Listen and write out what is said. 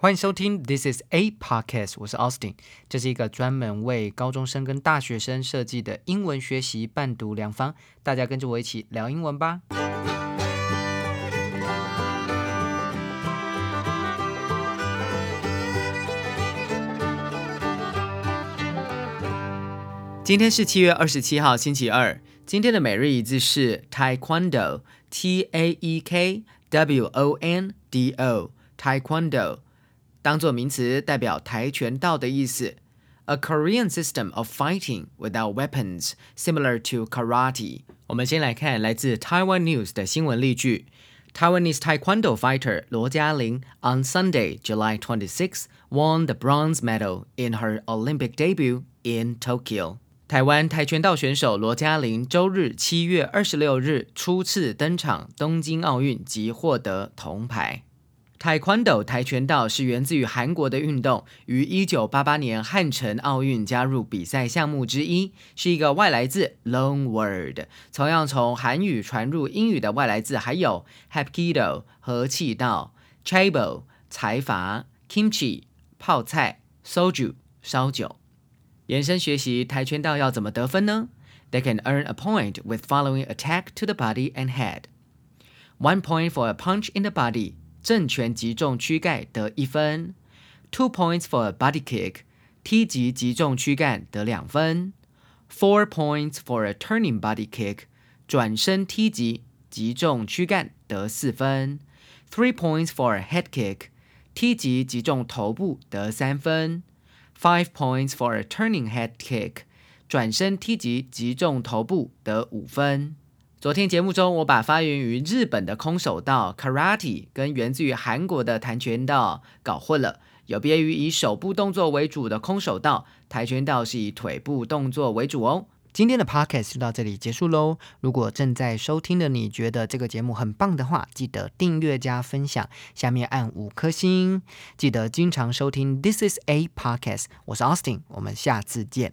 欢迎收听 This is a podcast，我是 Austin，这是一个专门为高中生跟大学生设计的英文学习伴读良方，大家跟着我一起聊英文吧。今天是七月二十七号，星期二。今天的每日一字是 Taekwondo，T A E K W O N D O，Taekwondo。当做名词代表跆拳道的意思。A Korean system of fighting without weapons, similar to karate。我们先来看来自 Taiwan News 的新闻例句。Taiwanese Taekwondo fighter Luo Jialing on Sunday, July 26, won the bronze medal in her Olympic debut in Tokyo. 台湾跆拳道选手罗嘉玲周日七月二十六日初次登场东京奥运，即获得铜牌。Taekwondo 跆拳道是源自于韩国的运动，于一九八八年汉城奥运加入比赛项目之一，是一个外来字 Long word。同样从韩语传入英语的外来字还有 hapkido 和气道，chabo 财阀，kimchi 泡菜，soju 烧酒。延伸学习跆拳道要怎么得分呢？They can earn a point with following attack to the body and head. One point for a punch in the body. 正拳击中躯干得一分，two points for a body kick，踢击击中躯干得两分，four points for a turning body kick，转身踢击击中躯干得四分，three points for a head kick，踢击击中头部得三分，five points for a turning head kick，转身踢击击中头部得五分。 昨天节目中，我把发源于日本的空手道 （karate） 跟源自于韩国的跆拳道搞混了。有别于以手部动作为主的空手道，跆拳道是以腿部动作为主哦。今天的 podcast 就到这里结束喽。如果正在收听的你觉得这个节目很棒的话，记得订阅加分享，下面按五颗星。记得经常收听 This is a podcast。我是 Austin，我们下次见。